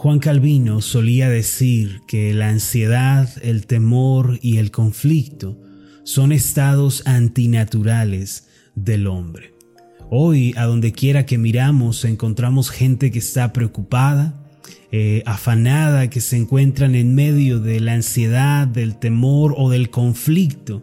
Juan Calvino solía decir que la ansiedad, el temor y el conflicto son estados antinaturales del hombre. Hoy, a donde quiera que miramos, encontramos gente que está preocupada, eh, afanada, que se encuentran en medio de la ansiedad, del temor o del conflicto.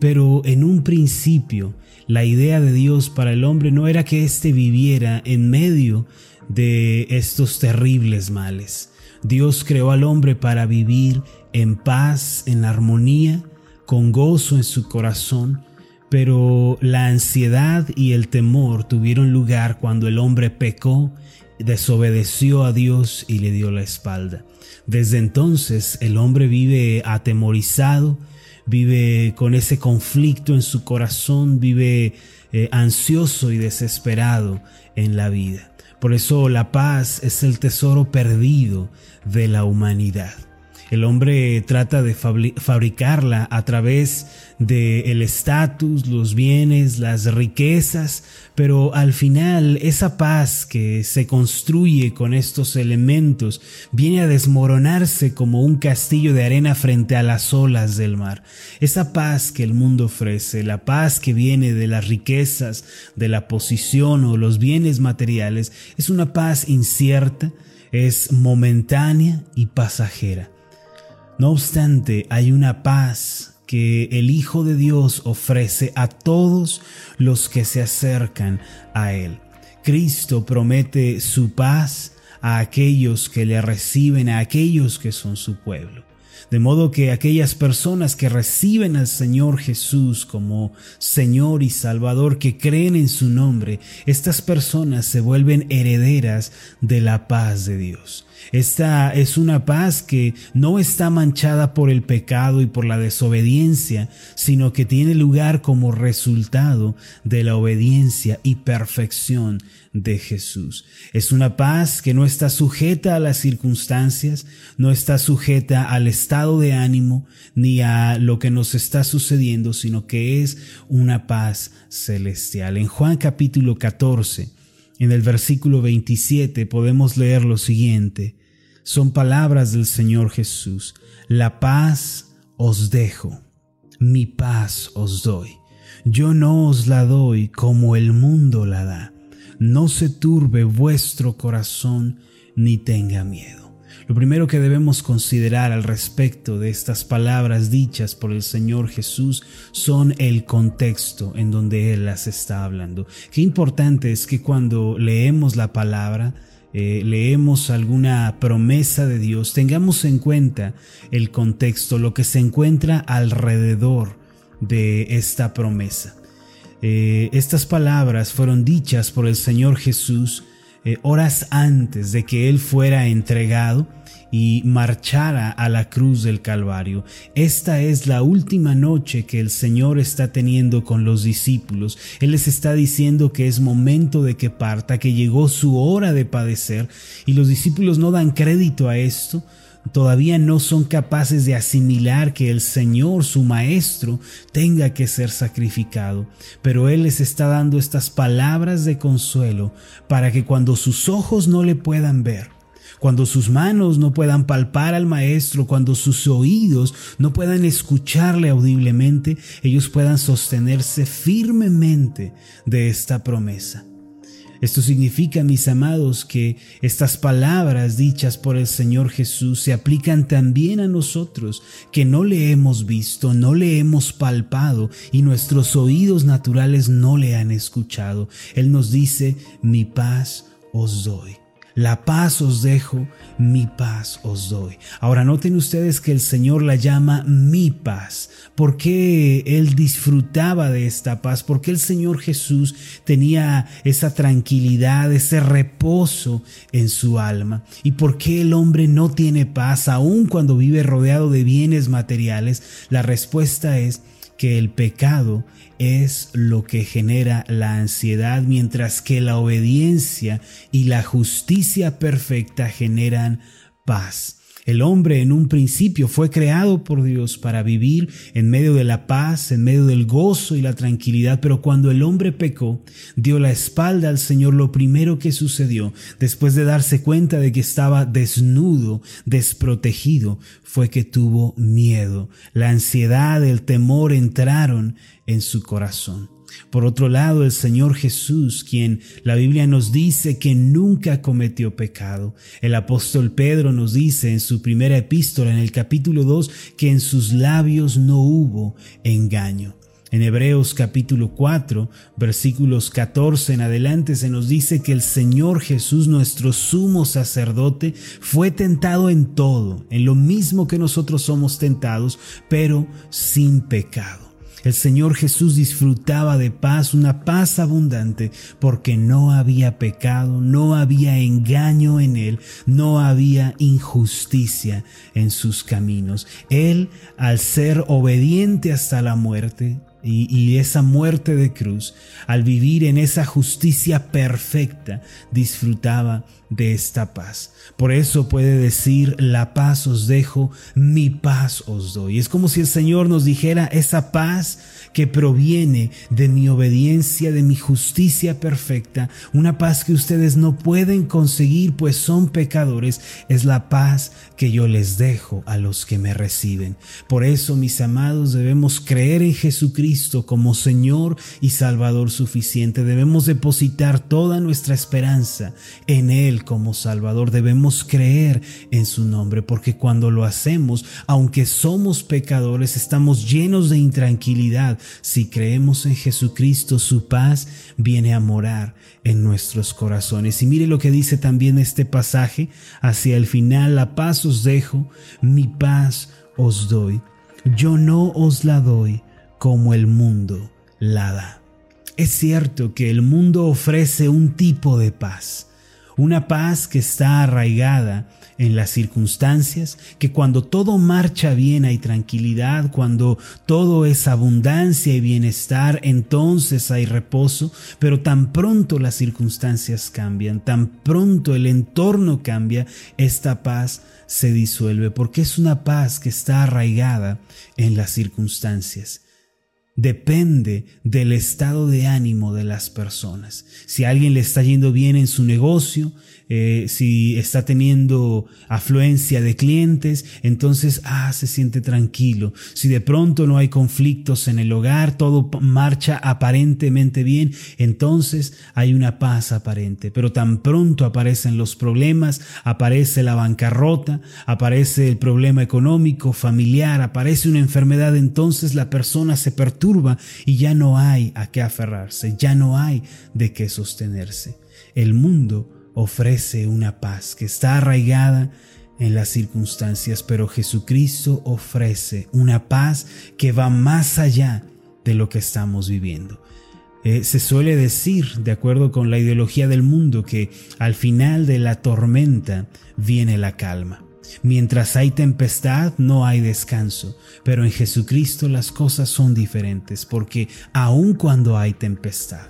Pero en un principio, la idea de Dios para el hombre no era que éste viviera en medio de estos terribles males. Dios creó al hombre para vivir en paz, en armonía, con gozo en su corazón, pero la ansiedad y el temor tuvieron lugar cuando el hombre pecó, desobedeció a Dios y le dio la espalda. Desde entonces el hombre vive atemorizado, vive con ese conflicto en su corazón, vive eh, ansioso y desesperado en la vida. Por eso la paz es el tesoro perdido de la humanidad. El hombre trata de fabricarla a través del estatus, los bienes, las riquezas, pero al final esa paz que se construye con estos elementos viene a desmoronarse como un castillo de arena frente a las olas del mar. Esa paz que el mundo ofrece, la paz que viene de las riquezas, de la posición o los bienes materiales, es una paz incierta, es momentánea y pasajera. No obstante, hay una paz que el Hijo de Dios ofrece a todos los que se acercan a Él. Cristo promete su paz a aquellos que le reciben, a aquellos que son su pueblo. De modo que aquellas personas que reciben al Señor Jesús como Señor y Salvador, que creen en su nombre, estas personas se vuelven herederas de la paz de Dios. Esta es una paz que no está manchada por el pecado y por la desobediencia, sino que tiene lugar como resultado de la obediencia y perfección de Jesús. Es una paz que no está sujeta a las circunstancias, no está sujeta al estado de ánimo ni a lo que nos está sucediendo, sino que es una paz celestial. En Juan capítulo 14, en el versículo 27 podemos leer lo siguiente. Son palabras del Señor Jesús. La paz os dejo, mi paz os doy. Yo no os la doy como el mundo la da. No se turbe vuestro corazón ni tenga miedo. Lo primero que debemos considerar al respecto de estas palabras dichas por el Señor Jesús son el contexto en donde Él las está hablando. Qué importante es que cuando leemos la palabra, eh, leemos alguna promesa de Dios, tengamos en cuenta el contexto, lo que se encuentra alrededor de esta promesa. Eh, estas palabras fueron dichas por el Señor Jesús eh, horas antes de que Él fuera entregado y marchara a la cruz del Calvario. Esta es la última noche que el Señor está teniendo con los discípulos. Él les está diciendo que es momento de que parta, que llegó su hora de padecer y los discípulos no dan crédito a esto. Todavía no son capaces de asimilar que el Señor, su Maestro, tenga que ser sacrificado, pero Él les está dando estas palabras de consuelo para que cuando sus ojos no le puedan ver, cuando sus manos no puedan palpar al Maestro, cuando sus oídos no puedan escucharle audiblemente, ellos puedan sostenerse firmemente de esta promesa. Esto significa, mis amados, que estas palabras dichas por el Señor Jesús se aplican también a nosotros, que no le hemos visto, no le hemos palpado y nuestros oídos naturales no le han escuchado. Él nos dice, mi paz os doy. La paz os dejo, mi paz os doy. Ahora noten ustedes que el Señor la llama mi paz. ¿Por qué Él disfrutaba de esta paz? ¿Por qué el Señor Jesús tenía esa tranquilidad, ese reposo en su alma? ¿Y por qué el hombre no tiene paz aun cuando vive rodeado de bienes materiales? La respuesta es que el pecado es lo que genera la ansiedad, mientras que la obediencia y la justicia perfecta generan paz. El hombre en un principio fue creado por Dios para vivir en medio de la paz, en medio del gozo y la tranquilidad, pero cuando el hombre pecó, dio la espalda al Señor, lo primero que sucedió, después de darse cuenta de que estaba desnudo, desprotegido, fue que tuvo miedo. La ansiedad, el temor entraron en su corazón. Por otro lado, el Señor Jesús, quien la Biblia nos dice que nunca cometió pecado. El apóstol Pedro nos dice en su primera epístola, en el capítulo 2, que en sus labios no hubo engaño. En Hebreos capítulo 4, versículos 14 en adelante se nos dice que el Señor Jesús, nuestro sumo sacerdote, fue tentado en todo, en lo mismo que nosotros somos tentados, pero sin pecado. El Señor Jesús disfrutaba de paz, una paz abundante, porque no había pecado, no había engaño en él, no había injusticia en sus caminos. Él, al ser obediente hasta la muerte, y, esa muerte de cruz, al vivir en esa justicia perfecta, disfrutaba de esta paz. Por eso puede decir, la paz os dejo, mi paz os doy. Es como si el Señor nos dijera esa paz que proviene de mi obediencia, de mi justicia perfecta, una paz que ustedes no pueden conseguir pues son pecadores, es la paz que yo les dejo a los que me reciben. Por eso, mis amados, debemos creer en Jesucristo como Señor y Salvador suficiente. Debemos depositar toda nuestra esperanza en Él como Salvador. Debemos creer en su nombre, porque cuando lo hacemos, aunque somos pecadores, estamos llenos de intranquilidad, si creemos en Jesucristo, su paz viene a morar en nuestros corazones. Y mire lo que dice también este pasaje, hacia el final, la paz os dejo, mi paz os doy. Yo no os la doy como el mundo la da. Es cierto que el mundo ofrece un tipo de paz, una paz que está arraigada en las circunstancias, que cuando todo marcha bien hay tranquilidad, cuando todo es abundancia y bienestar, entonces hay reposo, pero tan pronto las circunstancias cambian, tan pronto el entorno cambia, esta paz se disuelve, porque es una paz que está arraigada en las circunstancias depende del estado de ánimo de las personas. Si a alguien le está yendo bien en su negocio, eh, si está teniendo afluencia de clientes, entonces, ah, se siente tranquilo. Si de pronto no hay conflictos en el hogar, todo marcha aparentemente bien, entonces hay una paz aparente. Pero tan pronto aparecen los problemas, aparece la bancarrota, aparece el problema económico, familiar, aparece una enfermedad, entonces la persona se perturba y ya no hay a qué aferrarse, ya no hay de qué sostenerse. El mundo ofrece una paz que está arraigada en las circunstancias, pero Jesucristo ofrece una paz que va más allá de lo que estamos viviendo. Eh, se suele decir, de acuerdo con la ideología del mundo, que al final de la tormenta viene la calma. Mientras hay tempestad no hay descanso, pero en Jesucristo las cosas son diferentes, porque aun cuando hay tempestad,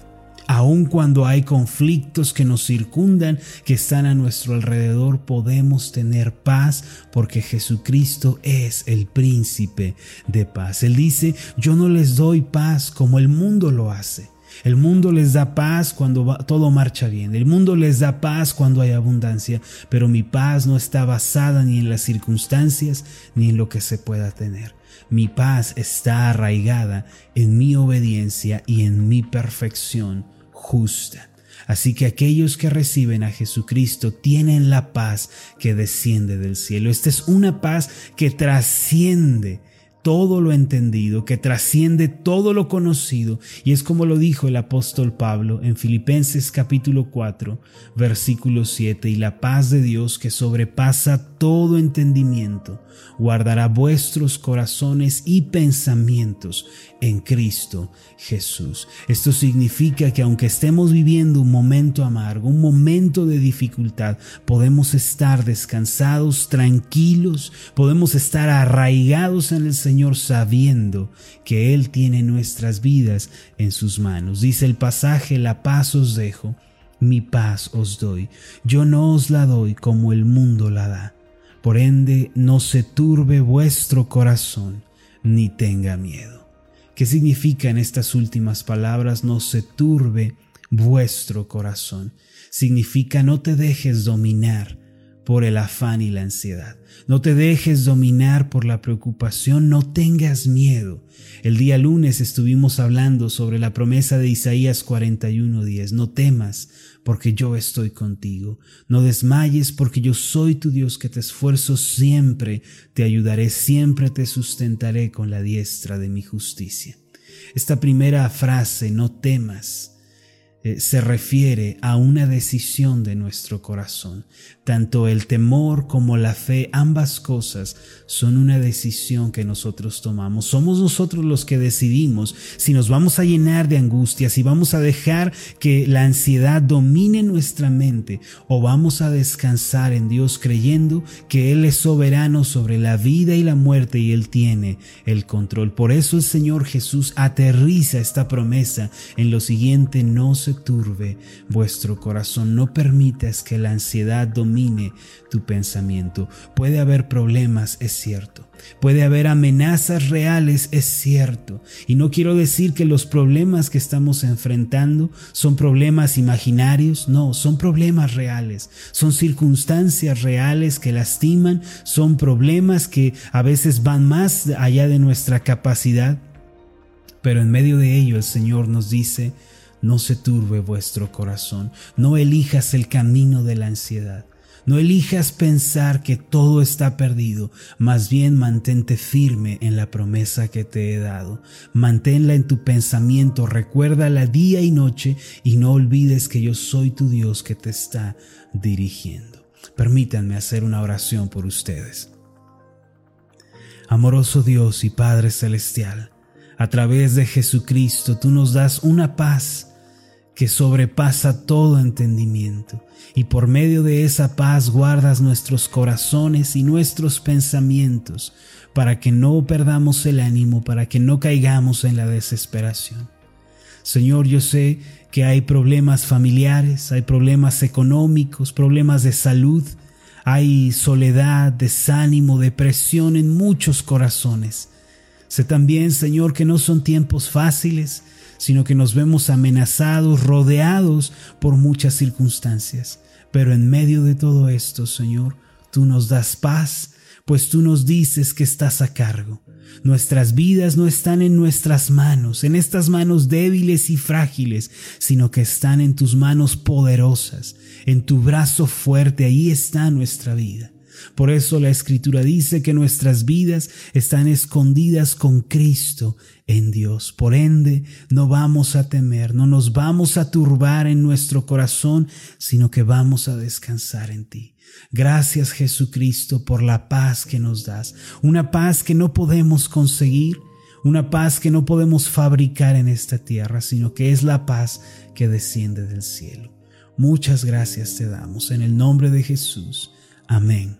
Aun cuando hay conflictos que nos circundan, que están a nuestro alrededor, podemos tener paz porque Jesucristo es el príncipe de paz. Él dice, yo no les doy paz como el mundo lo hace. El mundo les da paz cuando todo marcha bien. El mundo les da paz cuando hay abundancia. Pero mi paz no está basada ni en las circunstancias ni en lo que se pueda tener. Mi paz está arraigada en mi obediencia y en mi perfección justa. Así que aquellos que reciben a Jesucristo tienen la paz que desciende del cielo. Esta es una paz que trasciende todo lo entendido, que trasciende todo lo conocido, y es como lo dijo el apóstol Pablo en Filipenses capítulo 4, versículo 7, y la paz de Dios que sobrepasa todo entendimiento, guardará vuestros corazones y pensamientos en Cristo Jesús. Esto significa que aunque estemos viviendo un momento amargo, un momento de dificultad, podemos estar descansados, tranquilos, podemos estar arraigados en el Señor sabiendo que Él tiene nuestras vidas en sus manos. Dice el pasaje, la paz os dejo, mi paz os doy. Yo no os la doy como el mundo la da. Por ende, no se turbe vuestro corazón, ni tenga miedo. ¿Qué significan estas últimas palabras? No se turbe vuestro corazón. Significa no te dejes dominar por el afán y la ansiedad. No te dejes dominar por la preocupación, no tengas miedo. El día lunes estuvimos hablando sobre la promesa de Isaías 41:10. No temas, porque yo estoy contigo. No desmayes, porque yo soy tu Dios que te esfuerzo siempre, te ayudaré, siempre te sustentaré con la diestra de mi justicia. Esta primera frase, no temas, eh, se refiere a una decisión de nuestro corazón. Tanto el temor como la fe, ambas cosas son una decisión que nosotros tomamos. Somos nosotros los que decidimos si nos vamos a llenar de angustia, si vamos a dejar que la ansiedad domine nuestra mente o vamos a descansar en Dios creyendo que Él es soberano sobre la vida y la muerte y Él tiene el control. Por eso el Señor Jesús aterriza esta promesa en lo siguiente, no se turbe vuestro corazón, no permitas que la ansiedad domine tu pensamiento. Puede haber problemas, es cierto. Puede haber amenazas reales, es cierto. Y no quiero decir que los problemas que estamos enfrentando son problemas imaginarios, no, son problemas reales. Son circunstancias reales que lastiman, son problemas que a veces van más allá de nuestra capacidad. Pero en medio de ello el Señor nos dice, no se turbe vuestro corazón, no elijas el camino de la ansiedad, no elijas pensar que todo está perdido, más bien mantente firme en la promesa que te he dado. Manténla en tu pensamiento, recuérdala día y noche y no olvides que yo soy tu Dios que te está dirigiendo. Permítanme hacer una oración por ustedes. Amoroso Dios y Padre Celestial, a través de Jesucristo tú nos das una paz que sobrepasa todo entendimiento, y por medio de esa paz guardas nuestros corazones y nuestros pensamientos, para que no perdamos el ánimo, para que no caigamos en la desesperación. Señor, yo sé que hay problemas familiares, hay problemas económicos, problemas de salud, hay soledad, desánimo, depresión en muchos corazones. Sé también, Señor, que no son tiempos fáciles, sino que nos vemos amenazados, rodeados por muchas circunstancias. Pero en medio de todo esto, Señor, tú nos das paz, pues tú nos dices que estás a cargo. Nuestras vidas no están en nuestras manos, en estas manos débiles y frágiles, sino que están en tus manos poderosas, en tu brazo fuerte, ahí está nuestra vida. Por eso la escritura dice que nuestras vidas están escondidas con Cristo en Dios. Por ende, no vamos a temer, no nos vamos a turbar en nuestro corazón, sino que vamos a descansar en ti. Gracias Jesucristo por la paz que nos das, una paz que no podemos conseguir, una paz que no podemos fabricar en esta tierra, sino que es la paz que desciende del cielo. Muchas gracias te damos en el nombre de Jesús. Amén